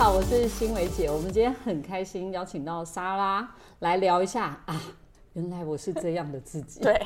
好，我是欣伟姐。我们今天很开心邀请到莎拉来聊一下啊，原来我是这样的自己。对，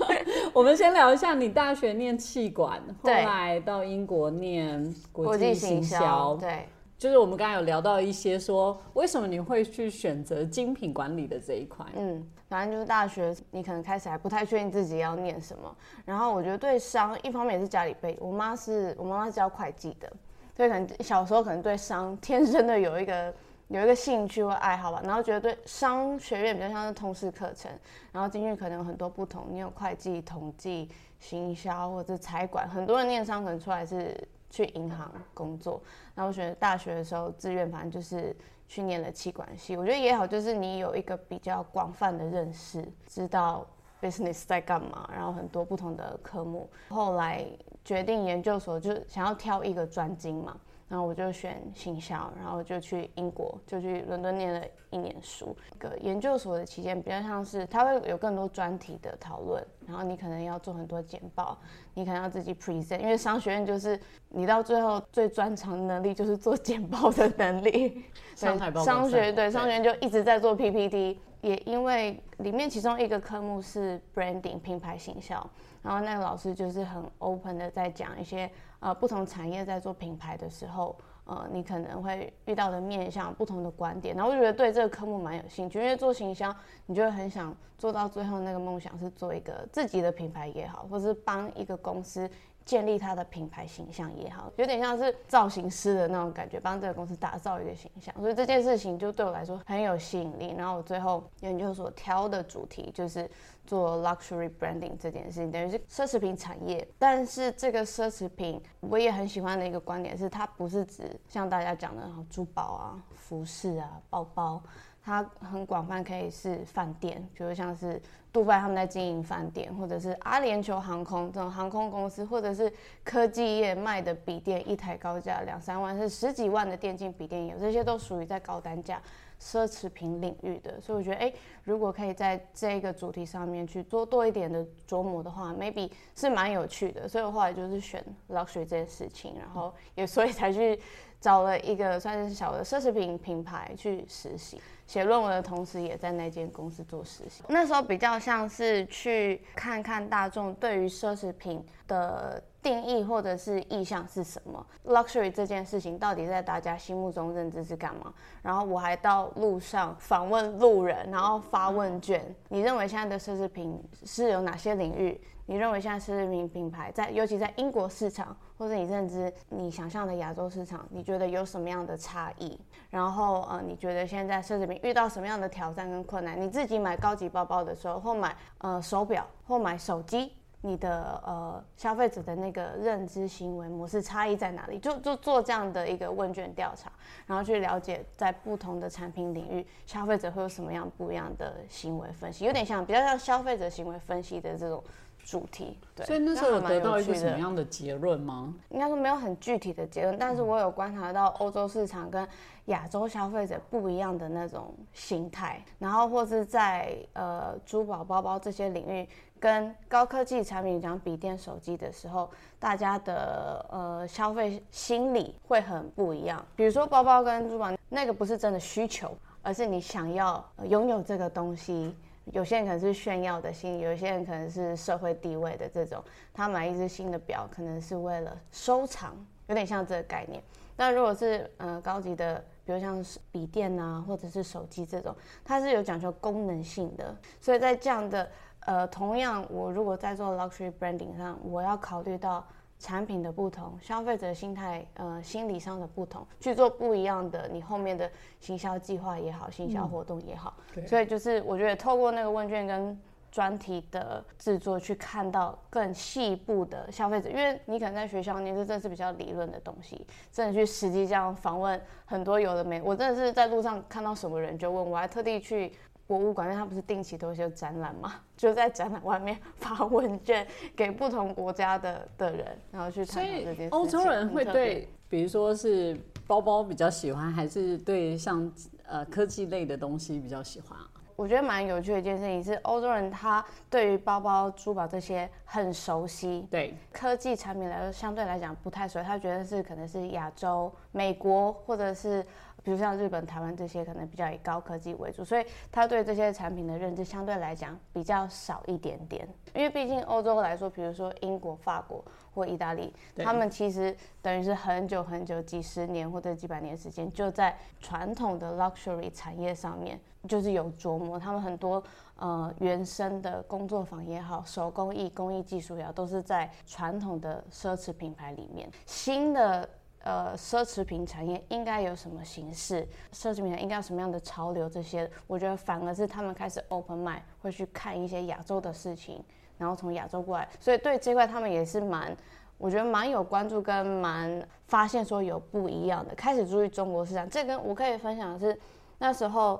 我们先聊一下你大学念气管，后对来到英国念国国际行销，对，就是我们刚才有聊到一些说，为什么你会去选择精品管理的这一块？嗯，反正就是大学，你可能开始还不太确定自己要念什么。然后我觉得对商，一方面也是家里背，我妈是我妈妈是教会计的，所以可能小时候可能对商天生的有一个有一个兴趣或爱好吧。然后觉得对商学院比较像是通识课程，然后进去可能有很多不同，你有会计、统计、行销或者是财管，很多人念商可能出来是去银行工作。然后我选择大学的时候，志愿反正就是去念了气管系。我觉得也好，就是你有一个比较广泛的认识，知道 business 在干嘛，然后很多不同的科目。后来决定研究所，就是想要挑一个专精嘛。然后我就选行销，然后就去英国，就去伦敦念了一年书。个研究所的期间比较像是，它会有更多专题的讨论，然后你可能要做很多简报，你可能要自己 present，因为商学院就是你到最后最专长的能力就是做简报的能力。商学赛对商学院就一直在做 PPT，也因为里面其中一个科目是 branding 品牌行销，然后那个老师就是很 open 的在讲一些呃不同产业在做品牌的时候，呃你可能会遇到的面向不同的观点，然后我觉得对这个科目蛮有兴趣，因为做行销你就会很想做到最后那个梦想是做一个自己的品牌也好，或是帮一个公司。建立它的品牌形象也好，有点像是造型师的那种感觉，帮这个公司打造一个形象，所以这件事情就对我来说很有吸引力。然后我最后研究所挑的主题就是做 luxury branding 这件事情，等于是奢侈品产业。但是这个奢侈品我也很喜欢的一个观点是，它不是指像大家讲的珠宝啊、服饰啊、包包。它很广泛，可以是饭店，比如像是杜拜他们在经营饭店，或者是阿联酋航空这种航空公司，或者是科技业卖的笔电，一台高价两三万，是十几万的电竞笔电有，这些都属于在高单价。奢侈品领域的。所以我觉得，哎，如果可以在这个主题上面去做多一点的琢磨的话，maybe 是蛮有趣的。所以我后来就是选 luxury 这件事情，然后 也所以才去找了一个算是小的奢侈品品牌去实习。写论文的同时，也在那间公司做实习。那时候比较像是去看看大众对于奢侈品的定义或者是意向是什么，luxury 这件事情到底在大家心目中认知是干嘛？然后我还到路上访问路人，然后发问卷。你认为现在的奢侈品是有哪些领域？你认为现在奢侈品品牌在，尤其在英国市场，或者你认知你想象的亚洲市场，你觉得有什么样的差异？然后呃，你觉得现在奢侈品遇到什么样的挑战跟困难？你自己买高级包包的时候，或买呃手表，或买手机，你的呃消费者的那个认知行为模式差异在哪里？就就做这样的一个问卷调查，然后去了解在不同的产品领域，消费者会有什么样不一样的行为分析，有点像比较像消费者行为分析的这种。主题，对，所以那时候有得到一个什么样的结论吗？应该说没有很具体的结论，但是我有观察到欧洲市场跟亚洲消费者不一样的那种心态，然后或是在呃珠宝、包包这些领域，跟高科技产品讲笔电、手机的时候，大家的呃消费心理会很不一样。比如说包包跟珠宝，那个不是真的需求，而是你想要拥有这个东西。有些人可能是炫耀的心，有些人可能是社会地位的这种。他买一只新的表，可能是为了收藏，有点像这个概念。但如果是呃高级的，比如像是笔电啊，或者是手机这种，它是有讲究功能性的。所以在这样的呃，同样我如果在做 luxury branding 上，我要考虑到。产品的不同，消费者心态，呃，心理上的不同，去做不一样的你后面的行销计划也好，行销活动也好，对所以就是我觉得透过那个问卷跟专题的制作，去看到更细部的消费者，因为你可能在学校，你这真的是比较理论的东西，真的去实际这样访问很多有的没，我真的是在路上看到什么人就问，我还特地去。博物馆，因为它不是定期都会有展览嘛，就在展览外面 发问卷给不同国家的的人，然后去所以探讨这件事情。欧洲人会对，比如说是包包比较喜欢，还是对像呃科技类的东西比较喜欢啊？我觉得蛮有趣的一件事情是，欧洲人他对于包包、珠宝这些很熟悉，对科技产品来说相对来讲不太熟悉，他觉得是可能是亚洲、美国或者是。比如像日本、台湾这些，可能比较以高科技为主，所以他对这些产品的认知相对来讲比较少一点点。因为毕竟欧洲来说，比如说英国、法国或意大利，他们其实等于是很久很久、几十年或者几百年时间，就在传统的 luxury 产业上面就是有琢磨。他们很多呃原生的工作坊也好，手工艺、工艺技术也好，都是在传统的奢侈品牌里面。新的。呃，奢侈品产业应该有什么形式？奢侈品应该有什么样的潮流？这些，我觉得反而是他们开始 open mind，会去看一些亚洲的事情，然后从亚洲过来，所以对这块他们也是蛮，我觉得蛮有关注跟蛮发现说有不一样的，开始注意中国市场。这跟我可以分享的是，那时候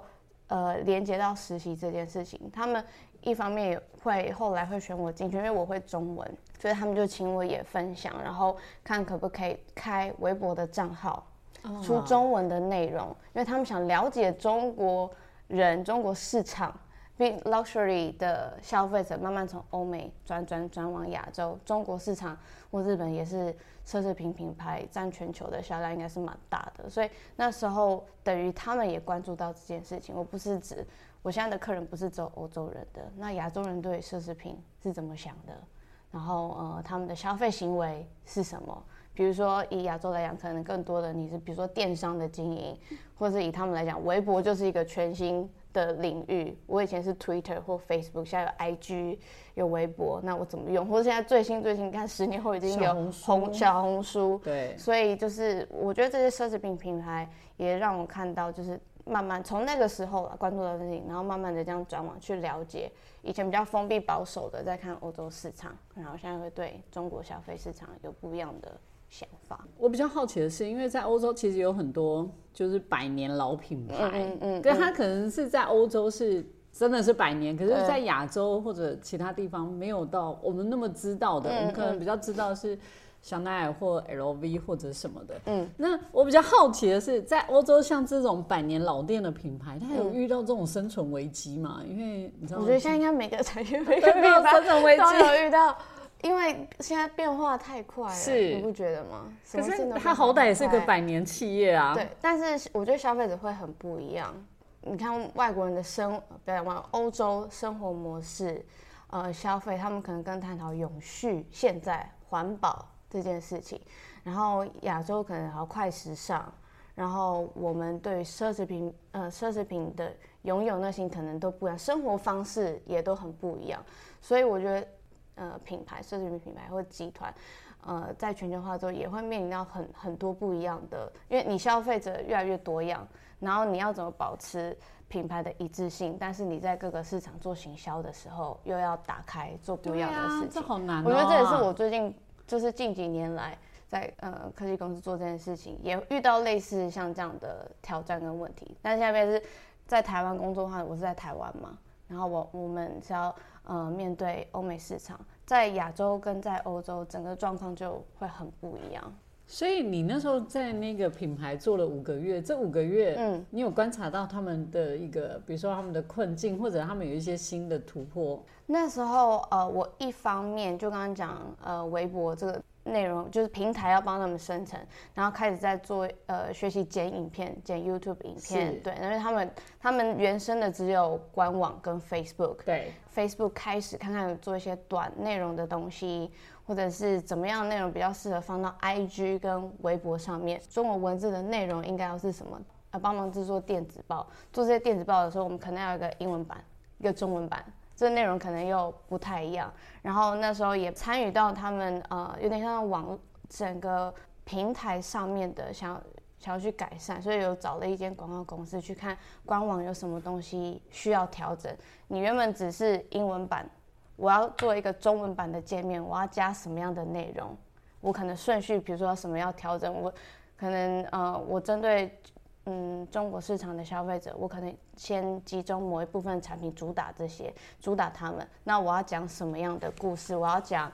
呃连接到实习这件事情，他们。一方面也会后来会选我进去，因为我会中文，所以他们就请我也分享，然后看可不可以开微博的账号，出中文的内容，因为他们想了解中国人、中国市场，并 luxury 的消费者慢慢从欧美转转转往亚洲，中国市场或日本也是奢侈品品牌占全球的销量应该是蛮大的，所以那时候等于他们也关注到这件事情，我不是指。我现在的客人不是走欧洲人的，那亚洲人对奢侈品是怎么想的？然后呃，他们的消费行为是什么？比如说以亚洲来讲，可能更多的你是比如说电商的经营，或是以他们来讲，微博就是一个全新的领域。我以前是 Twitter 或 Facebook，现在有 IG，有微博，那我怎么用？或者现在最新最新，看十年后已经有红小红书。对，所以就是我觉得这些奢侈品品牌也让我看到就是。慢慢从那个时候关注到事情，然后慢慢的这样转往去了解，以前比较封闭保守的在看欧洲市场，然后现在会对中国消费市场有不一样的想法。我比较好奇的是，因为在欧洲其实有很多就是百年老品牌，嗯嗯，对，它可能是在欧洲是真的是百年，可是在亚洲或者其他地方没有到我们那么知道的，我们可能比较知道是。香奈儿或 LV 或者什么的，嗯，那我比较好奇的是，在欧洲像这种百年老店的品牌，它有遇到这种生存危机吗？因为你知道，我觉得现在应该每个产业 每个品牌生存危机都有遇到，因为现在变化太快了，是你不觉得吗？可是它好歹也是个百年企业啊。对，但是我觉得消费者会很不一样。你看外国人的生，不要讲欧洲生活模式，呃，消费他们可能更探讨永续、现在环保。这件事情，然后亚洲可能好快时尚，然后我们对奢侈品，呃，奢侈品的拥有那些可能都不一样，生活方式也都很不一样，所以我觉得，呃，品牌奢侈品品牌或集团，呃，在全球化之后也会面临到很很多不一样的，因为你消费者越来越多样，然后你要怎么保持品牌的一致性，但是你在各个市场做行销的时候又要打开做不一样的事情，这好难。我觉得这也是我最近。就是近几年来，在呃科技公司做这件事情，也遇到类似像这样的挑战跟问题。但下面是在台湾工作的话，我是在台湾嘛，然后我我们是要呃面对欧美市场，在亚洲跟在欧洲，整个状况就会很不一样。所以你那时候在那个品牌做了五个月，这五个月，嗯，你有观察到他们的一个，比如说他们的困境，或者他们有一些新的突破？那时候，呃，我一方面就刚刚讲，呃，微博这个内容就是平台要帮他们生成，然后开始在做，呃，学习剪影片，剪 YouTube 影片，对，因为他们他们原生的只有官网跟 Facebook，对，Facebook 开始看看做一些短内容的东西。或者是怎么样内容比较适合放到 IG 跟微博上面？中文文字的内容应该要是什么？呃，帮忙制作电子报，做这些电子报的时候，我们可能要有一个英文版，一个中文版，这内容可能又不太一样。然后那时候也参与到他们呃，有点像网整个平台上面的想要想要去改善，所以有找了一间广告公司去看官网有什么东西需要调整。你原本只是英文版。我要做一个中文版的界面，我要加什么样的内容？我可能顺序，比如说什么要调整，我可能呃，我针对嗯中国市场的消费者，我可能先集中某一部分产品主打这些，主打他们。那我要讲什么样的故事？我要讲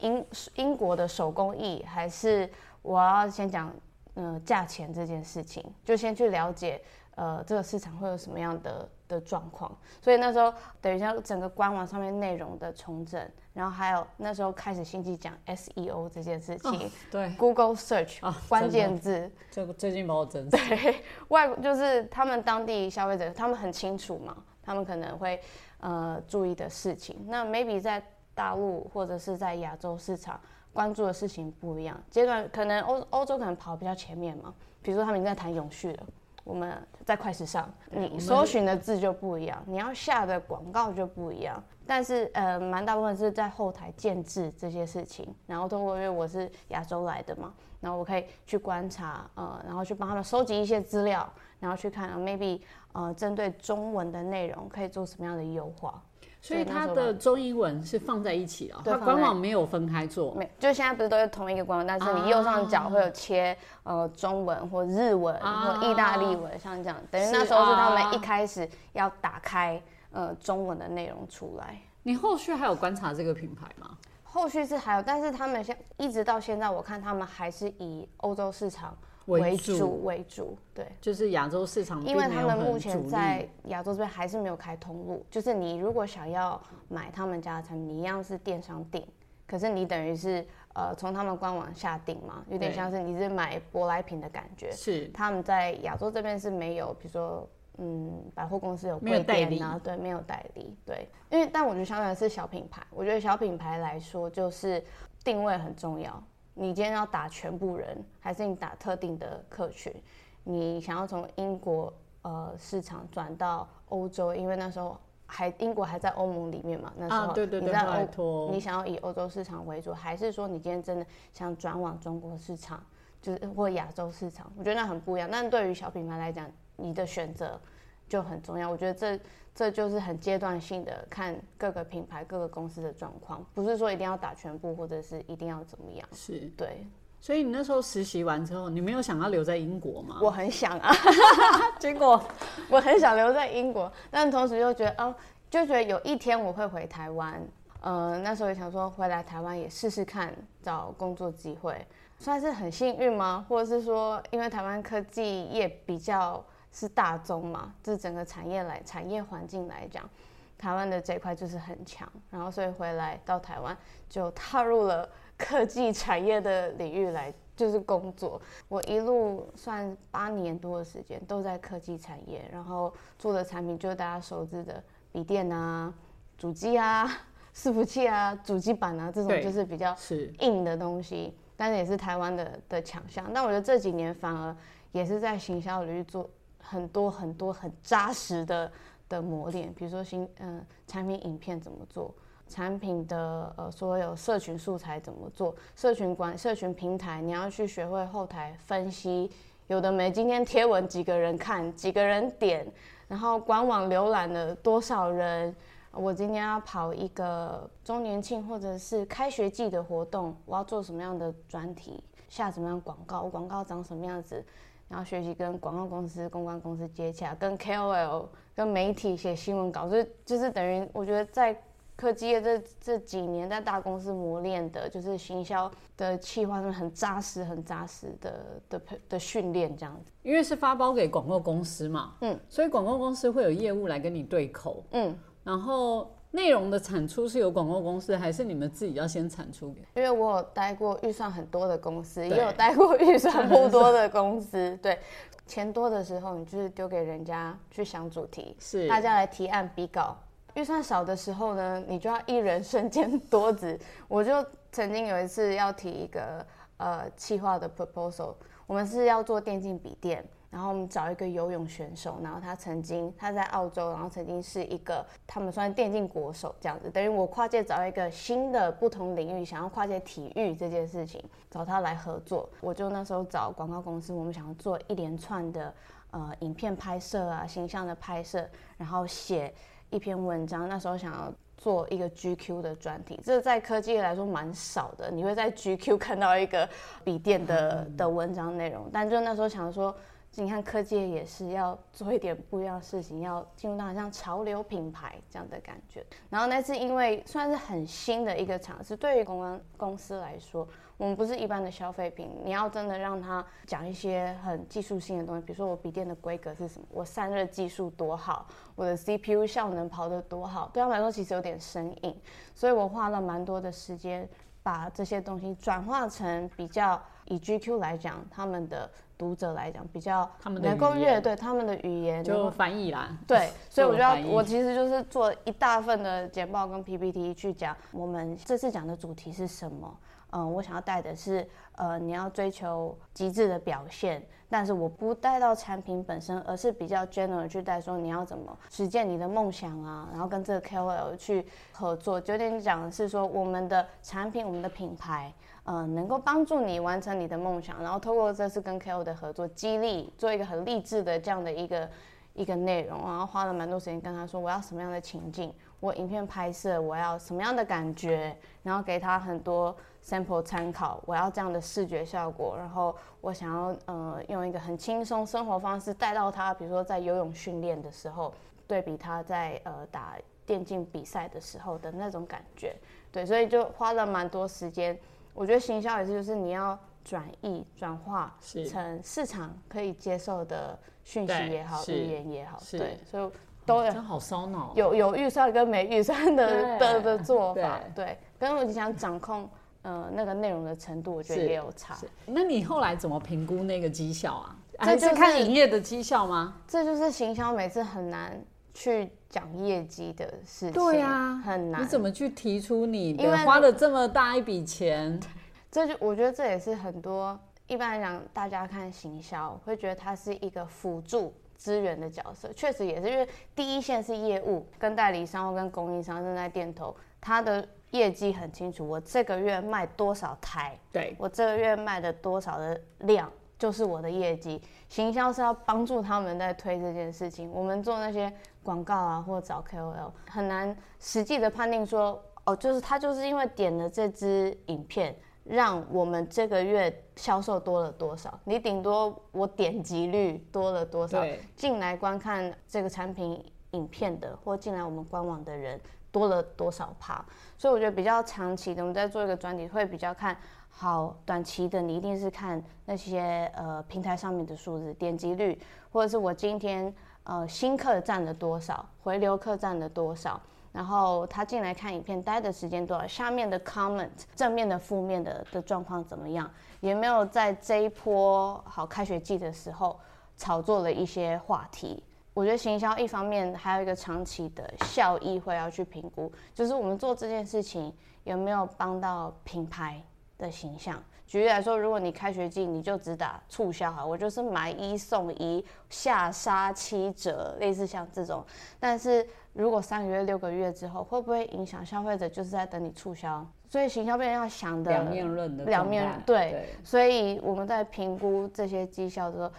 英英国的手工艺，还是我要先讲嗯价钱这件事情？就先去了解呃这个市场会有什么样的的状况，所以那时候等于像整个官网上面内容的重整，然后还有那时候开始兴起讲 SEO 这件事情，对，Google Search 啊关键字，这个最近把我整对外就是他们当地消费者，他们很清楚嘛，他们可能会呃注意的事情，那 maybe 在大陆或者是在亚洲市场关注的事情不一样，阶段可能欧欧洲可能跑比较前面嘛，比如说他们已经在谈永续了。我们在快时尚，你搜寻的字就不一样，你要下的广告就不一样。但是呃，蛮大部分是在后台建制这些事情，然后通过因为我是亚洲来的嘛，然后我可以去观察呃，然后去帮他们收集一些资料，然后去看 maybe 呃针对中文的内容可以做什么样的优化。所以它的中英文是放在一起啊，它官网没有分开做，没，就现在不是都是同一个官网，但是你右上角会有切呃中文或日文或意大利文，像这样，等于那时候是他们一开始要打开呃中文的内容出来。你后续还有观察这个品牌吗？后续是还有，但是他们现一直到现在，我看他们还是以欧洲市场。为主为主，对，就是亚洲市场，因为他们目前在亚洲这边还是没有开通路。就是你如果想要买他们家的产品，你一样是电商订，可是你等于是呃从他们官网下订嘛，有点像是你是买舶来品的感觉。是，他们在亚洲这边是没有，比如说嗯百货公司有柜店啊，对，没有代理，对，因为但我觉得相对是小品牌，我觉得小品牌来说就是定位很重要。你今天要打全部人，还是你打特定的客群？你想要从英国呃市场转到欧洲，因为那时候还英国还在欧盟里面嘛，那时候你在欧，你想要以欧洲市场为主，还是说你今天真的想转往中国市场，就是或亚洲市场？我觉得那很不一样。但对于小品牌来讲，你的选择就很重要。我觉得这。这就是很阶段性的看各个品牌、各个公司的状况，不是说一定要打全部，或者是一定要怎么样。是对，所以你那时候实习完之后，你没有想要留在英国吗？我很想啊，结果我很想留在英国，但同时又觉得哦，就觉得有一天我会回台湾。呃，那时候也想说回来台湾也试试看找工作机会，算是很幸运吗？或者是说，因为台湾科技业比较。是大宗嘛？这整个产业来产业环境来讲，台湾的这一块就是很强。然后所以回来到台湾就踏入了科技产业的领域来，就是工作。我一路算八年多的时间都在科技产业，然后做的产品就是大家熟知的笔电啊、主机啊、伺服器啊、主机板啊这种，就是比较硬的东西，但是也是台湾的的强项。但我觉得这几年反而也是在行销领域做。很多很多很扎实的的磨练，比如说新嗯产品影片怎么做，产品的呃所有社群素材怎么做，社群管社群平台你要去学会后台分析，有的没今天贴文几个人看，几个人点，然后官网浏览了多少人，我今天要跑一个周年庆或者是开学季的活动，我要做什么样的专题，下什么样广告，广告长什么样子。然后学习跟广告公司、公关公司接洽，跟 KOL、跟媒体写新闻稿，所以就是等于我觉得在科技业这这几年在大公司磨练的，就是行销的企划是很扎实、很扎实的的的训练这样子。因为是发包给广告公司嘛，嗯，所以广告公司会有业务来跟你对口，嗯，然后。内容的产出是由广告公司，还是你们自己要先产出？因为我有待过预算很多的公司，也有待过预算不多的公司。对，钱多的时候，你就是丢给人家去想主题，是大家来提案比稿；预算少的时候呢，你就要一人身兼多职。我就曾经有一次要提一个呃企划的 proposal，我们是要做电竞笔电。然后我们找一个游泳选手，然后他曾经他在澳洲，然后曾经是一个他们算电竞国手这样子，等于我跨界找一个新的不同领域，想要跨界体育这件事情，找他来合作。我就那时候找广告公司，我们想要做一连串的呃影片拍摄啊，形象的拍摄，然后写一篇文章。那时候想要做一个 GQ 的专题，这在科技来说蛮少的，你会在 GQ 看到一个笔电的的文章内容，但就那时候想说。你看科技也是要做一点不一样的事情，要进入到像潮流品牌这样的感觉。然后那次因为算是很新的一个尝试，对于公关公司来说，我们不是一般的消费品，你要真的让他讲一些很技术性的东西，比如说我笔电的规格是什么，我散热技术多好，我的 CPU 效能跑得多好，对他们来说其实有点生硬，所以我花了蛮多的时间把这些东西转化成比较以 GQ 来讲他们的。读者来讲，比较能够阅对他们的语言，就翻译啦。对，所以我就要我其实就是做一大份的简报跟 PPT 去讲我们这次讲的主题是什么。嗯，我想要带的是，呃，你要追求极致的表现，但是我不带到产品本身，而是比较 general 去带说你要怎么实践你的梦想啊，然后跟这个 KOL 去合作。九点讲的是说我们的产品，我们的品牌。嗯，能够帮助你完成你的梦想，然后透过这次跟 KO 的合作，激励做一个很励志的这样的一个一个内容，然后花了蛮多时间跟他说我要什么样的情境，我影片拍摄我要什么样的感觉，然后给他很多 sample 参考，我要这样的视觉效果，然后我想要呃用一个很轻松生活方式带到他，比如说在游泳训练的时候，对比他在呃打电竞比赛的时候的那种感觉，对，所以就花了蛮多时间。我觉得行销也是，就是你要转译、转化成市场可以接受的讯息也好、语言也好，对，所以都真好烧脑。有有预算跟没预算的的的做法，对，跟你想掌控呃那个内容的程度，我觉得也有差。那你后来怎么评估那个绩效啊？还是看营业的绩效吗？这就是行销每次很难去讲业绩的事情。对啊，很难。你怎么去提出你的花了这么大一笔钱？这就我觉得这也是很多一般来讲，大家看行销会觉得它是一个辅助资源的角色，确实也是因为第一线是业务，跟代理商或跟供应商正在店头，他的业绩很清楚，我这个月卖多少台，对我这个月卖的多少的量就是我的业绩。行销是要帮助他们在推这件事情，我们做那些广告啊，或找 KOL，很难实际的判定说，哦，就是他就是因为点了这支影片。让我们这个月销售多了多少？你顶多我点击率多了多少？进来观看这个产品影片的，或进来我们官网的人多了多少趴？所以我觉得比较长期的，我们在做一个专题会比较看好短期的，你一定是看那些呃平台上面的数字，点击率，或者是我今天呃新客占了多少，回流客占了多少。然后他进来看影片待的时间多少？下面的 comment 正面的、负面的的状况怎么样？有没有在这一波好开学季的时候炒作了一些话题？我觉得行销一方面还有一个长期的效益会要去评估，就是我们做这件事情有没有帮到品牌的形象。举例来说，如果你开学季你就只打促销哈，我就是买一送一，下杀七折，类似像这种，但是。如果三个月、六个月之后，会不会影响消费者？就是在等你促销，所以行销变要想的两面论的两面对。所以我们在评估这些绩效的时候，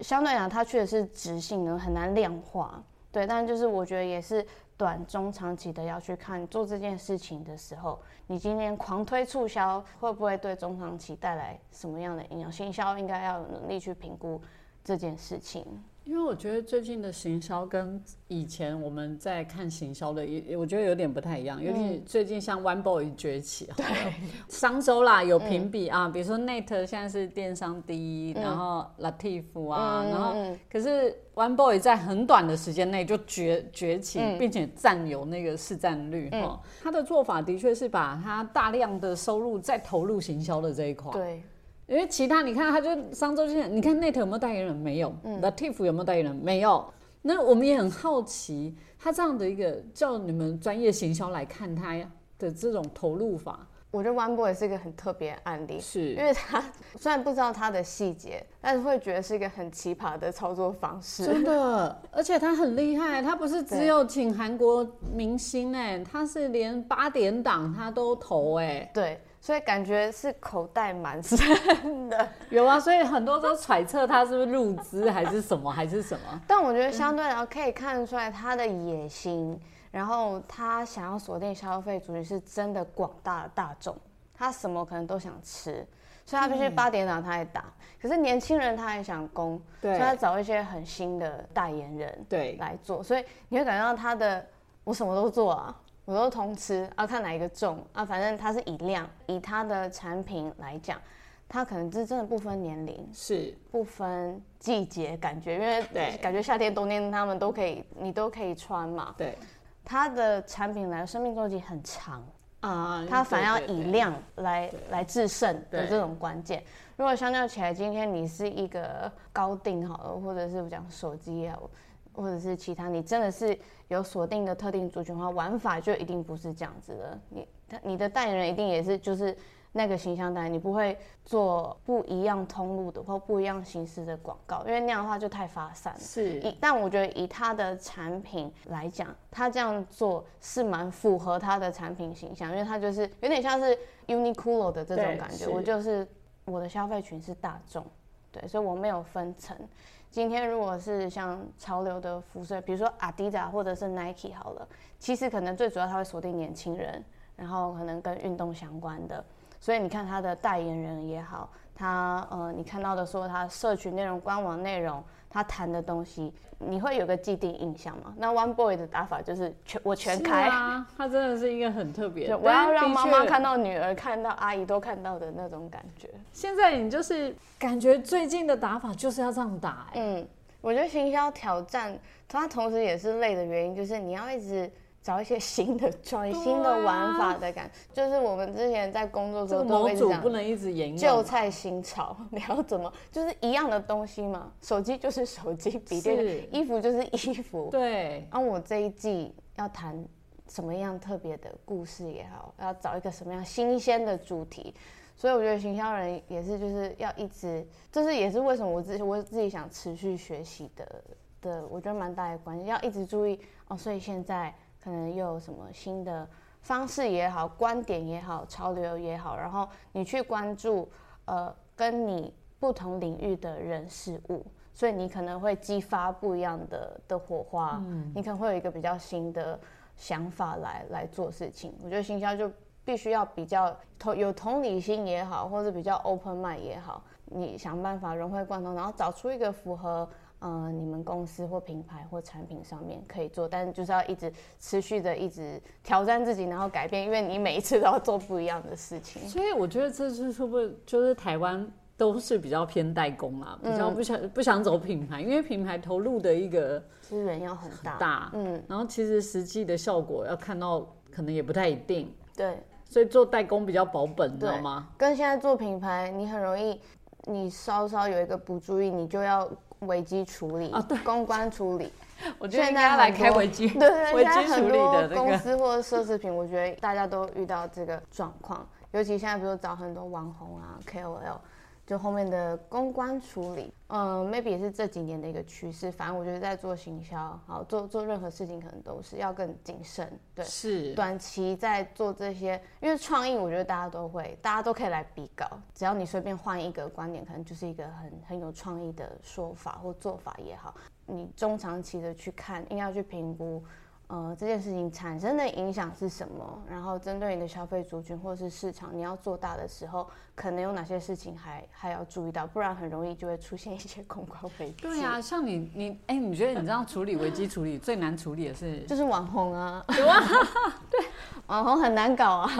相对讲它确实是直性的，很难量化。对，但就是我觉得也是短中长期的要去看做这件事情的时候，你今天狂推促销，会不会对中长期带来什么样的影响？行销应该要有能力去评估这件事情。因为我觉得最近的行销跟以前我们在看行销的，也我觉得有点不太一样。尤其最近像 One Boy 崛起，对，商周啦有评比啊，比如说 Net 现在是电商第一，然后 Latif 啊，然后可是 One Boy 在很短的时间内就崛崛起，并且占有那个市占率哈。他的做法的确是把他大量的收入再投入行销的这一块。对。因为其他你看，他就商周现在，你看 Net 有没有代言人？没有。嗯、The Tiff 有没有代言人？没有。那我们也很好奇，他这样的一个叫你们专业行销来看他的这种投入法。我觉得 One Boy 是一个很特别案例，是因为他虽然不知道他的细节，但是会觉得是一个很奇葩的操作方式。真的，而且他很厉害，他不是只有请韩国明星哎，他是连八点档他都投哎。对。所以感觉是口袋蛮深的，有啊，所以很多都揣测他是不是入资还是什么还是什么。但我觉得相对来说可以看出来他的野心，然后他想要锁定消费族群是真的广大的大众，他什么可能都想吃。所以他必须八点档他也打。可是年轻人他也想攻，所以他找一些很新的代言人对来做，所以你会感觉到他的我什么都做啊，我都通吃啊，看哪一个重啊，反正它是以量，以它的产品来讲，它可能是真的不分年龄，是。不分季节，感觉因为对。感觉夏天冬天他们都可以，你都可以穿嘛。对，它的产品来生命周期很长啊，它反而要以量来来制胜的这种关键。如果相较起来，今天你是一个高定好了，或者是讲手机啊，或者是其他，你真的是有锁定的特定族群的话，玩法就一定不是这样子的。你他你的代言人一定也是就是那个形象代言，你不会做不一样通路的或不一样形式的广告，因为那样的话就太发散了。是，以但我觉得以他的产品来讲，他这样做是蛮符合他的产品形象，因为他就是有点像是 Uniqlo 的这种感觉，我就是。我的消费群是大众，对，所以我没有分层。今天如果是像潮流的服饰，比如说阿迪达斯或者是 Nike 好了，其实可能最主要它会锁定年轻人，然后可能跟运动相关的。所以你看他的代言人也好，他呃，你看到的说他社群内容、官网内容。他谈的东西，你会有个既定印象吗？那 One Boy 的打法就是全我全开啊，他真的是一个很特别，我要让妈妈看到女儿看到阿姨都看到的那种感觉。现在你就是感觉最近的打法就是要这样打，嗯，我觉得行销挑战它同时也是累的原因，就是你要一直。找一些新的创意、新的玩法的感觉，就是我们之前在工作中都会讲，不能一直沿用旧菜新炒，你要怎么？就是一样的东西嘛，手机就是手机，笔电、衣服就是衣服。对。然后我这一季要谈什么样特别的故事也好，要找一个什么样新鲜的主题，所以我觉得行销人也是就是要一直，这是也是为什么我自己我自己想持续学习的的，我觉得蛮大的关系，要一直注意哦。所以现在。可能又有什么新的方式也好，观点也好，潮流也好，然后你去关注，呃，跟你不同领域的人事物，所以你可能会激发不一样的的火花，嗯，你可能会有一个比较新的想法来来做事情。我觉得行销就必须要比较同有同理心也好，或者比较 open mind 也好，你想办法融会贯通，然后找出一个符合。呃，你们公司或品牌或产品上面可以做，但是就是要一直持续的一直挑战自己，然后改变，因为你每一次都要做不一样的事情。所以我觉得这是会不会就是台湾都是比较偏代工啊，比较不想不想走品牌，因为品牌投入的一个资源要很大，大，嗯，然后其实实际的效果要看到可能也不太一定，对，所以做代工比较保本，你知道吗？跟现在做品牌，你很容易，你稍稍有一个不注意，你就要。危机处理公关处理，我觉得应该来开危机，对 对，危机处理的公司或者奢侈品，我觉得大家都遇到这个状况，尤其现在比如找很多网红啊，KOL。就后面的公关处理，嗯，maybe 也是这几年的一个趋势。反正我觉得在做行销，好做做任何事情，可能都是要更谨慎。对，是短期在做这些，因为创意，我觉得大家都会，大家都可以来比稿。只要你随便换一个观点，可能就是一个很很有创意的说法或做法也好。你中长期的去看，应该要去评估。呃，这件事情产生的影响是什么？然后针对你的消费族群或者是市场，你要做大的时候，可能有哪些事情还还要注意到？不然很容易就会出现一些公关危机。对呀，像你你哎，你觉得你知道处理危机处理最难处理的是？就是网红啊，对，网红很难搞啊。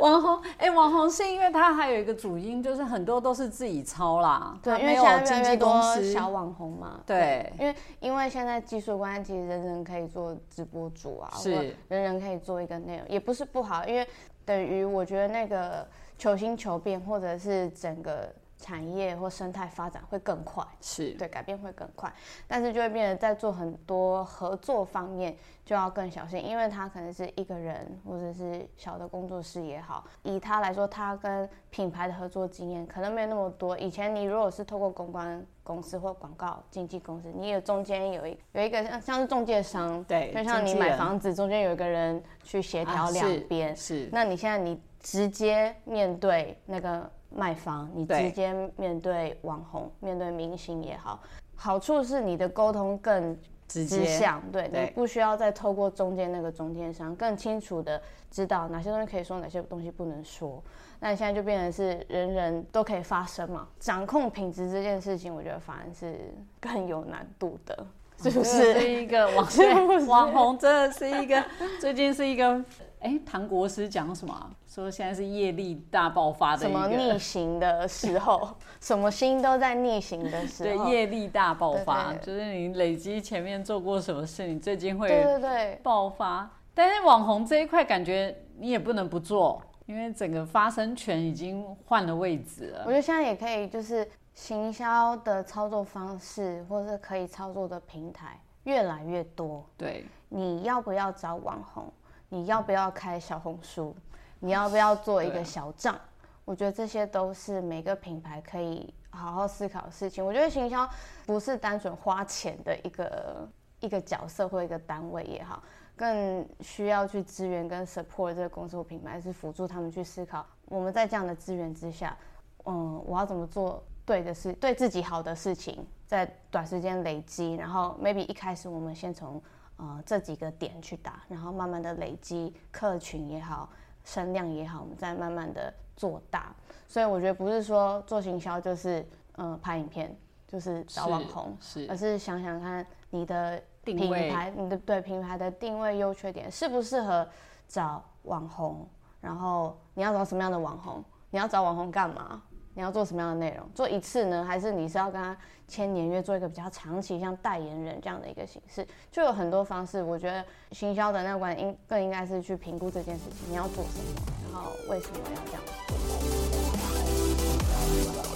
网红哎，网红是因为他还有一个主因，就是很多都是自己抄啦，对，因为现在越多小网红嘛，对，因为因为现在技术关系，其实人人可以做直播主啊，是，人人可以做一个内容，也不是不好，因为等于我觉得那个求新求变，或者是整个。产业或生态发展会更快，是对改变会更快，但是就会变得在做很多合作方面就要更小心，因为他可能是一个人或者是小的工作室也好，以他来说，他跟品牌的合作经验可能没有那么多。以前你如果是透过公关公司或广告经纪公司，你有中间有一有一个像像是中介商，对，就像你买房子中间有一个人去协调两边，是。那你现在你直接面对那个。卖方，你直接面对网红、面对明星也好，好处是你的沟通更直指向，对你不需要再透过中间那个中间商更清楚的知道哪些东西可以说，哪些东西不能说。那现在就变成是人人都可以发声嘛，掌控品质这件事情，我觉得反而是更有难度的，是不是？是一个网 红，网红真的是一个，最近是一个，哎，唐国师讲什么？说现在是业力大爆发的什么逆行的时候，什么心都在逆行的时候，对，业力大爆发，就是你累积前面做过什么事，你最近会对对对爆发。但是网红这一块，感觉你也不能不做。因为整个发声权已经换了位置了，我觉得现在也可以，就是行销的操作方式，或者是可以操作的平台越来越多。对，你要不要找网红？你要不要开小红书？你要不要做一个小账？我觉得这些都是每个品牌可以好好思考的事情。我觉得行销不是单纯花钱的一个一个角色或一个单位也好。更需要去支援跟 support 这个公司或品牌，是辅助他们去思考，我们在这样的资源之下，嗯，我要怎么做对的事，对自己好的事情，在短时间累积，然后 maybe 一开始我们先从呃这几个点去打，然后慢慢的累积客群也好，声量也好，我们再慢慢的做大。所以我觉得不是说做行销就是嗯拍影片，就是找网红，是，而是想想看你的。品牌，你的对品牌的定位优缺点适不适合找网红？然后你要找什么样的网红？你要找网红干嘛？你要做什么样的内容？做一次呢，还是你是要跟他签年约，做一个比较长期，像代言人这样的一个形式？就有很多方式。我觉得行销的那关应更应该是去评估这件事情，你要做什么，然后为什么要这样做。